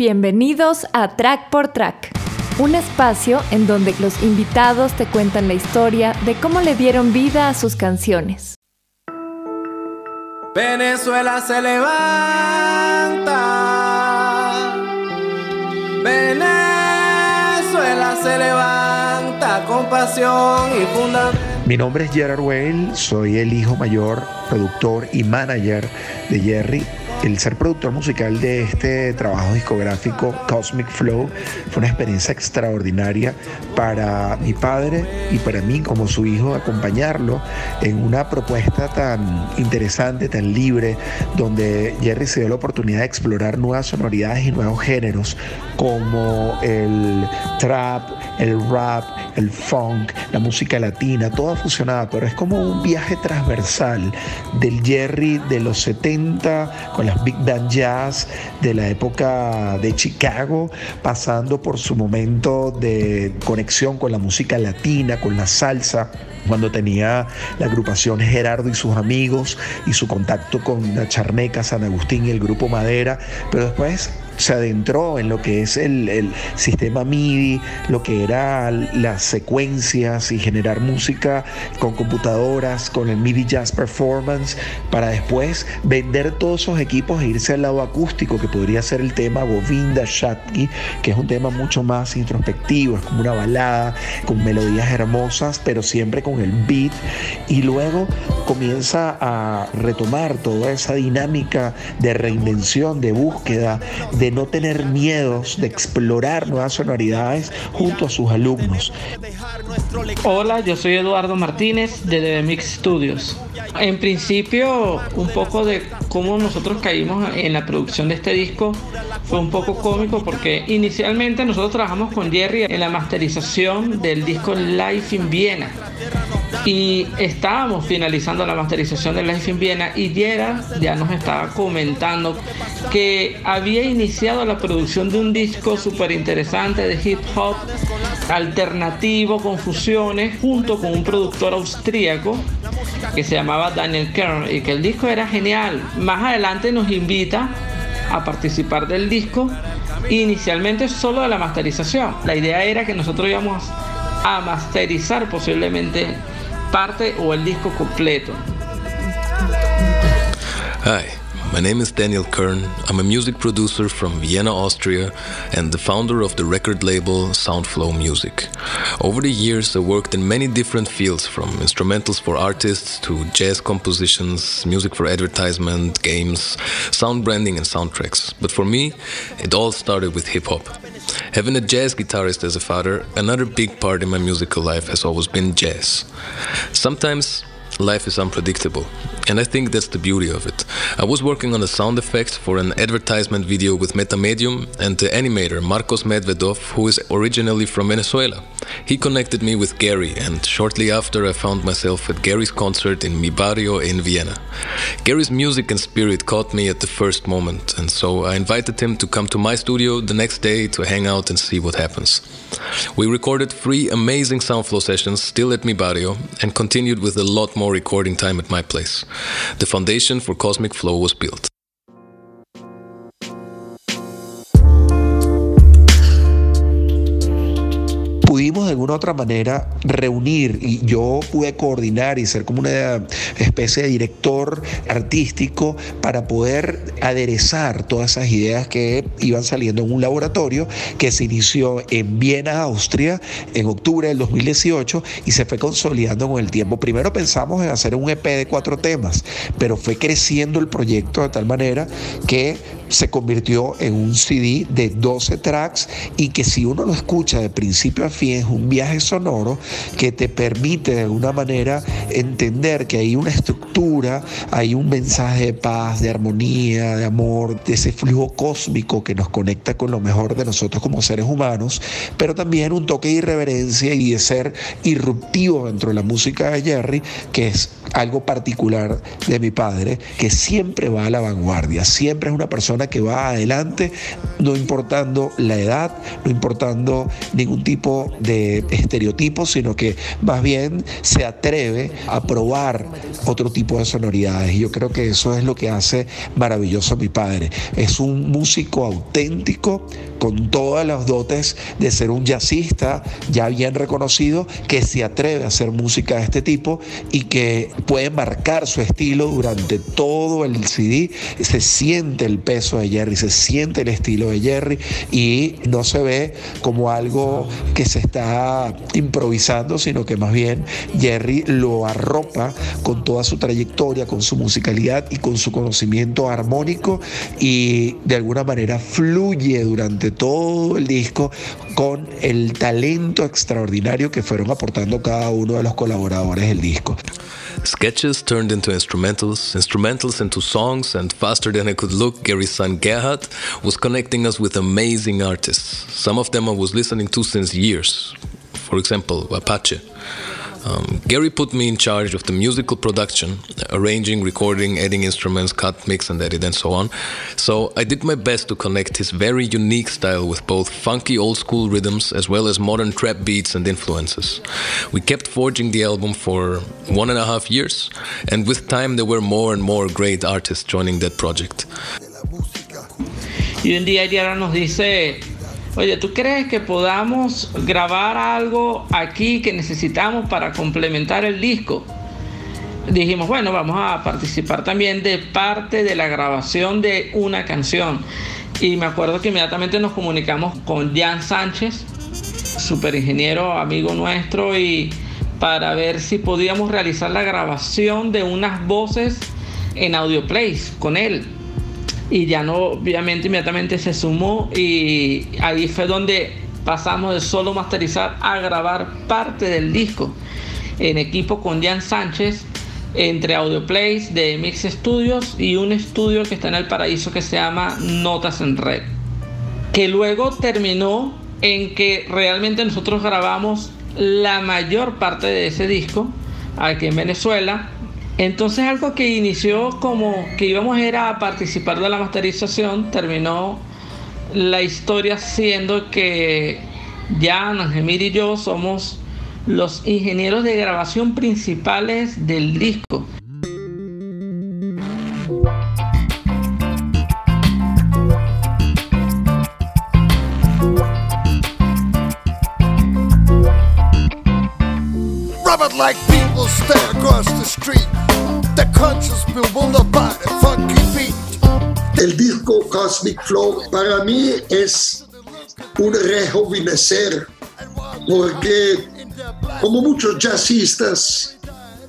Bienvenidos a Track por Track, un espacio en donde los invitados te cuentan la historia de cómo le dieron vida a sus canciones. Venezuela se levanta. Venezuela se levanta con pasión y fundamento. Mi nombre es Gerard Whale, soy el hijo mayor, productor y manager de Jerry el ser productor musical de este trabajo discográfico Cosmic Flow fue una experiencia extraordinaria para mi padre y para mí como su hijo acompañarlo en una propuesta tan interesante, tan libre, donde Jerry se dio la oportunidad de explorar nuevas sonoridades y nuevos géneros como el trap, el rap, el funk, la música latina, toda fusionada, pero es como un viaje transversal del Jerry de los 70 con big band jazz de la época de Chicago, pasando por su momento de conexión con la música latina, con la salsa cuando tenía la agrupación Gerardo y sus amigos y su contacto con la Charneca, San Agustín y el grupo Madera, pero después se adentró en lo que es el, sistema MIDI, lo que eran las secuencias y generar música con computadoras, con el MIDI Jazz Performance, para después vender todos esos equipos e irse al lado acústico, que podría ser el tema Govinda Shatki, que es un tema mucho más introspectivo, es como una balada con melodías hermosas, pero siempre con el beat. Y luego comienza a retomar toda esa dinámica de reinvención, de búsqueda, de no tener miedos, de explorar nuevas sonoridades junto a sus alumnos. Hola, yo soy Eduardo Martínez de The Mix Studios. En principio, un poco de cómo nosotros caímos en la producción de este disco fue un poco cómico porque inicialmente nosotros trabajamos con Jerry en la masterización del disco Life in Viena y estábamos finalizando la masterización de Life in Viena y Gerard ya nos estaba comentando que había iniciado la producción de un disco súper interesante de hip hop alternativo con fusiones junto con un productor austríaco que se llamaba Daniel Kern y que el disco era genial. Más adelante nos invita a participar del disco inicialmente solo de la masterización. La idea era que nosotros íbamos a masterizar posiblemente parte o el disco completo. Hi, my name is Daniel Kern. I'm a music producer from Vienna, Austria, and the founder of the record label Soundflow Music. Over the years, I worked in many different fields from instrumentals for artists to jazz compositions, music for advertisement, games, sound branding, and soundtracks. But for me, it all started with hip hop. Having a jazz guitarist as a father, another big part in my musical life has always been jazz. Sometimes life is unpredictable, and I think that's the beauty of it. I was working on the sound effects for an advertisement video with Metamedium and the animator Marcos Medvedov, who is originally from Venezuela. He connected me with Gary, and shortly after, I found myself at Gary's concert in Mi Barrio in Vienna. Gary's music and spirit caught me at the first moment, and so I invited him to come to my studio the next day to hang out and see what happens. We recorded three amazing Soundflow sessions still at Mi Barrio and continued with a lot more recording time at my place. The foundation for Cosmic Flow was built. Pudimos de alguna otra manera reunir y yo pude coordinar y ser como una especie de director artístico para poder aderezar todas esas ideas que iban saliendo en un laboratorio que se inició en Viena, Austria, en octubre del 2018 y se fue consolidando con el tiempo. Primero pensamos en hacer un EP de cuatro temas, pero fue creciendo el proyecto de tal manera que se convirtió en un CD de 12 tracks y que si uno lo escucha de principio a fin es un viaje sonoro que te permite de alguna manera entender que hay una estructura, hay un mensaje de paz, de armonía, de amor, de ese flujo cósmico que nos conecta con lo mejor de nosotros como seres humanos, pero también un toque de irreverencia y de ser irruptivo dentro de la música de Jerry, que es algo particular de mi padre, que siempre va a la vanguardia, siempre es una persona que va adelante, no importando la edad, no importando ningún tipo de estereotipo, sino que más bien se atreve a probar otro tipo de sonoridades. Y yo creo que eso es lo que hace maravilloso a mi padre. Es un músico auténtico con todas las dotes de ser un jazzista ya bien reconocido que se atreve a hacer música de este tipo y que puede marcar su estilo durante todo el CD. Se siente el peso de Jerry, se siente el estilo de Jerry y no se ve como algo que se está improvisando, sino que más bien Jerry lo arropa con toda su trayectoria, con su musicalidad y con su conocimiento armónico y de alguna manera fluye durante todo el disco con el talento extraordinario que fueron aportando cada uno de los colaboradores del disco. Sketches turned into instrumentals, instrumentals into songs, and faster than I could look, Gary's son Gerhard was connecting us with amazing artists. Some of them I was listening to since years. For example, Apache. Um, Gary put me in charge of the musical production, arranging, recording, adding instruments, cut, mix, and edit, and so on. So I did my best to connect his very unique style with both funky old school rhythms as well as modern trap beats and influences. We kept forging the album for one and a half years, and with time there were more and more great artists joining that project. Y un día Diana nos dice Oye, ¿tú crees que podamos grabar algo aquí que necesitamos para complementar el disco? Dijimos, bueno, vamos a participar también de parte de la grabación de una canción. Y me acuerdo que inmediatamente nos comunicamos con Jan Sánchez, super ingeniero, amigo nuestro, y para ver si podíamos realizar la grabación de unas voces en Audioplays con él y ya no, obviamente inmediatamente se sumó y ahí fue donde pasamos de solo masterizar a grabar parte del disco en equipo con Jan Sánchez entre Audioplays de Mix Studios y un estudio que está en el paraíso que se llama Notas en Red que luego terminó en que realmente nosotros grabamos la mayor parte de ese disco aquí en Venezuela entonces algo que inició como que íbamos a a participar de la masterización, terminó la historia siendo que Jan, Angemir y yo somos los ingenieros de grabación principales del disco. Robert like El disco Cosmic Flow para mí es un rejuvenecer porque como muchos jazzistas,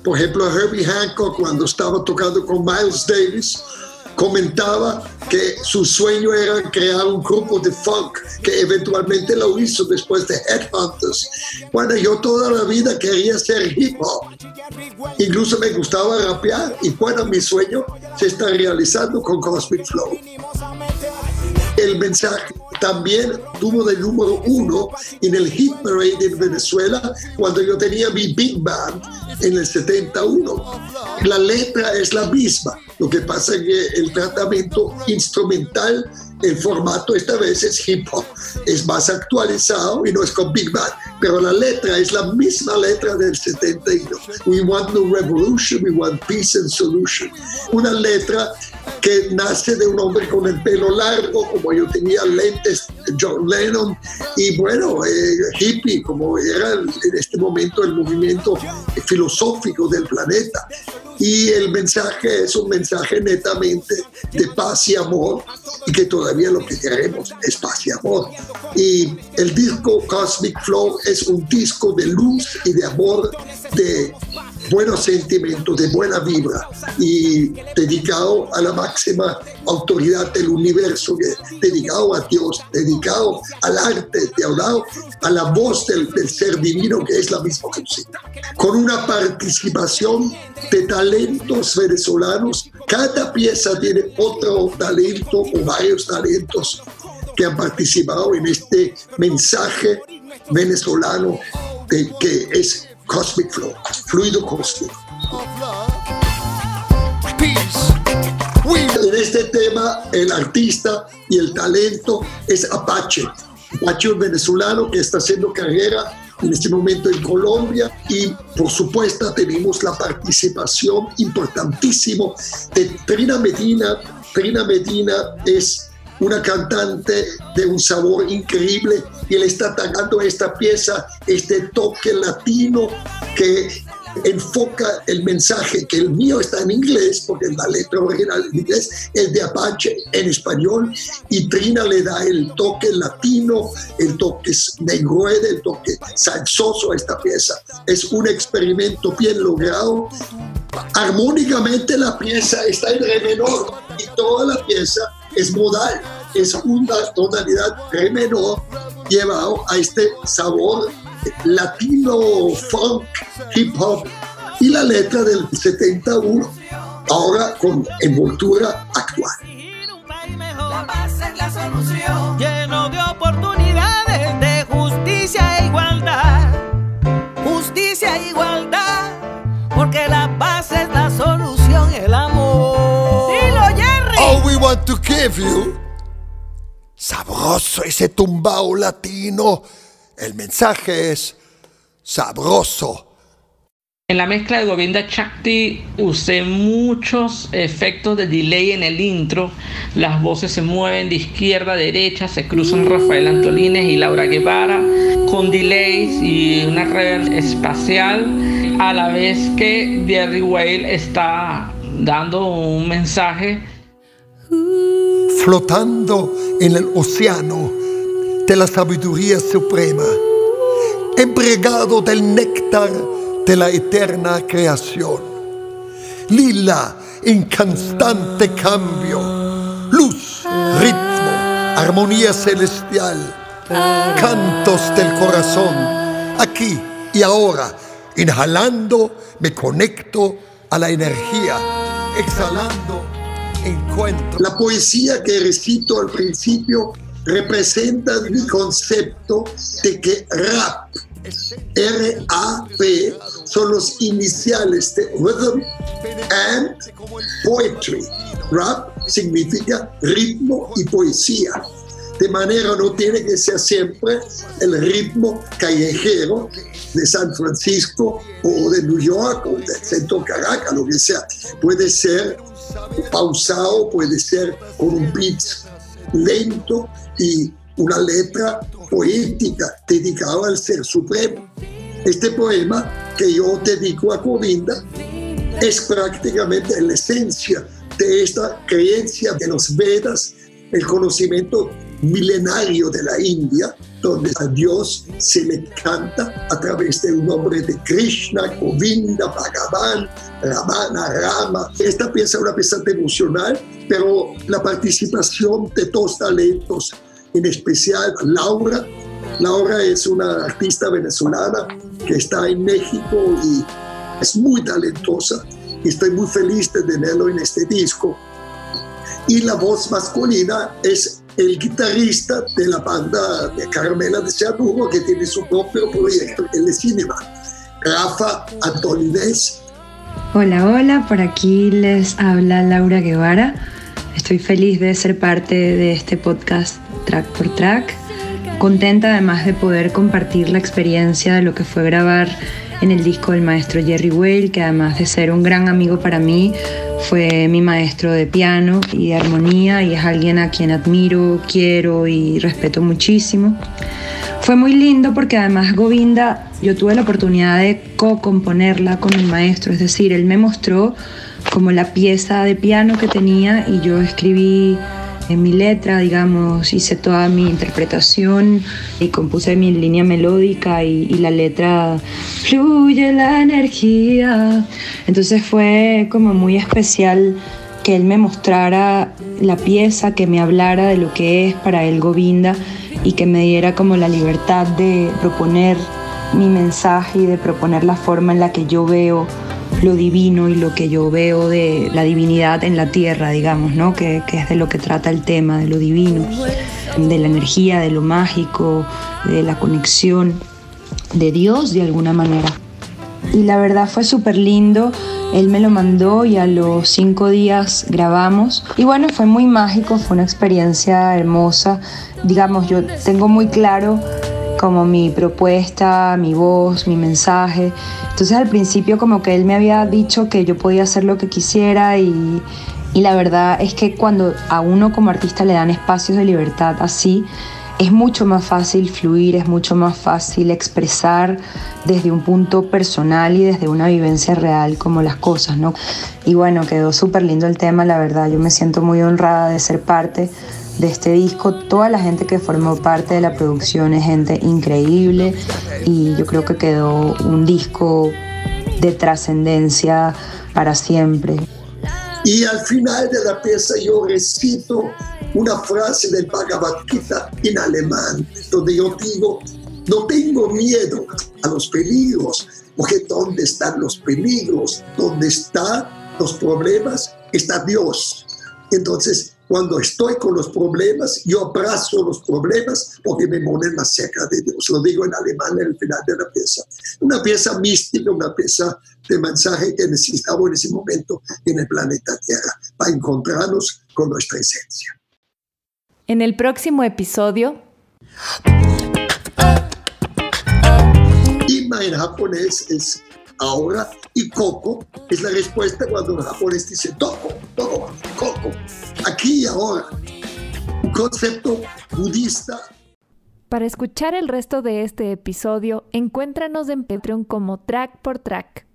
por ejemplo Herbie Hancock cuando estaba tocando con Miles Davis, comentaba que su sueño era crear un grupo de funk, que eventualmente lo hizo después de Headhunters. Bueno, yo toda la vida quería ser hip hop, incluso me gustaba rapear, y bueno, mi sueño se está realizando con Cosmic Flow. El mensaje también tuvo de número uno en el Hit Parade en Venezuela cuando yo tenía mi Big Band en el 71. La letra es la misma, lo que pasa es que el tratamiento instrumental, el formato esta vez es hip hop, es más actualizado y no es con Big Band, pero la letra es la misma letra del 72. We want no revolution, we want peace and solution. Una letra que nace de un hombre con el pelo largo, como yo tenía lentes, John Lennon, y bueno, eh, hippie, como era en este momento el movimiento filosófico del planeta. Y el mensaje es un mensaje netamente de paz y amor, y que todavía lo que queremos es paz y amor. Y el disco Cosmic Flow es un disco de luz y de amor, de buenos sentimientos, de buena vibra y dedicado a la máxima autoridad del universo, dedicado a Dios, dedicado al arte, dedicado a la voz del, del ser divino que es la misma música. Con una participación de talentos venezolanos, cada pieza tiene otro talento o varios talentos que han participado en este mensaje venezolano de, que es Cosmic Flow, fluido cósmico. En este tema el artista y el talento es Apache. Apache un venezolano que está haciendo carrera en este momento en Colombia y por supuesto tenemos la participación importantísimo de Trina Medina. Trina Medina es una cantante de un sabor increíble y él está tocando esta pieza, este toque latino que enfoca el mensaje, que el mío está en inglés, porque la letra original en inglés, el de Apache en español, y Trina le da el toque latino, el toque negroide, el toque salsoso a esta pieza. Es un experimento bien logrado. Armónicamente la pieza está en re menor y toda la pieza es modal, es una tonalidad re menor llevado a este sabor latino, funk, hip hop y la letra del 71, ahora con envoltura actual. To give you. Sabroso ese tumbao latino. El mensaje es sabroso. En la mezcla de Govinda Chakti usé muchos efectos de delay en el intro. Las voces se mueven de izquierda a derecha, se cruzan Rafael Antolines y Laura Guevara con delays y una reverb espacial a la vez que Jerry Whale está dando un mensaje Flotando en el océano de la sabiduría suprema, embriagado del néctar de la eterna creación. Lila en constante cambio, luz, ritmo, armonía celestial, cantos del corazón, aquí y ahora, inhalando me conecto a la energía, exhalando encuentro. La poesía que recito al principio representa mi concepto de que rap, R-A-P, son los iniciales de rhythm and poetry. Rap significa ritmo y poesía. De manera no tiene que ser siempre el ritmo callejero de San Francisco o de New York o del centro Caracas, lo que sea. Puede ser pausado, puede ser con un beat lento y una letra poética dedicada al Ser Supremo. Este poema que yo dedico a Govinda es prácticamente la esencia de esta creencia de los Vedas, el conocimiento milenario de la India, donde a Dios se le canta a través del nombre de Krishna, Govinda, Bhagavan, Ramana, Rama. Esta pieza es una pieza devocional, pero la participación de dos talentos, en especial Laura. Laura es una artista venezolana que está en México y es muy talentosa y estoy muy feliz de tenerlo en este disco. Y la voz masculina es el guitarrista de la banda de Carmela de Seadugo, que tiene su propio proyecto, el de Cinema, Rafa Antolinés. Hola, hola, por aquí les habla Laura Guevara. Estoy feliz de ser parte de este podcast Track por Track. Contenta además de poder compartir la experiencia de lo que fue grabar en el disco del maestro Jerry Whale, que además de ser un gran amigo para mí, fue mi maestro de piano y de armonía y es alguien a quien admiro, quiero y respeto muchísimo. Fue muy lindo porque además Govinda, yo tuve la oportunidad de co-componerla con el maestro, es decir, él me mostró como la pieza de piano que tenía y yo escribí en mi letra, digamos, hice toda mi interpretación y compuse mi línea melódica y, la letra fluye la energía. Entonces fue como muy especial que él me mostrara la pieza, que me hablara de lo que es para él Govinda y que me diera como la libertad de proponer mi mensaje y de proponer la forma en la que yo veo lo divino y lo que yo veo de la divinidad en la tierra, digamos, ¿no? Que, que, es de lo que trata el tema, de lo divino, de la energía, de lo mágico, de la conexión de Dios de alguna manera. Y la verdad fue súper lindo Él me lo mandó y a los cinco días grabamos. Y bueno, fue muy mágico, fue una experiencia hermosa. Digamos, yo tengo muy claro como mi propuesta, mi voz, mi mensaje. Entonces al principio como que él me había dicho que yo podía hacer lo que quisiera y, y la verdad es que cuando a uno como artista le dan espacios de libertad así, es mucho más fácil fluir, es mucho más fácil expresar desde un punto personal y desde una vivencia real como las cosas, ¿no? Y bueno, quedó súper lindo el tema, la verdad, yo me siento muy honrada de ser parte de este disco. Toda la gente que formó parte de la producción es gente increíble y yo creo que quedó un disco de trascendencia para siempre. Y al final de la pieza yo recito una frase del Bhagavad Gita en alemán, donde yo digo, no tengo miedo a los peligros, porque ¿dónde están los peligros? ¿Dónde están los problemas? Está Dios. Entonces, cuando estoy con los problemas, yo abrazo los problemas porque me más cerca de Dios. Lo digo en alemán en el final de la pieza. Una pieza mística, una pieza de mensaje que necesitamos en ese momento en el planeta Tierra para encontrarnos con nuestra esencia. En el próximo episodio. Ima en japonés es ahora y Coco es la respuesta cuando el japonés dice Toko, Toko, Coco. Aquí y ahora. Un concepto budista. Para escuchar el resto de este episodio, encuéntranos en Patreon como Track por Track.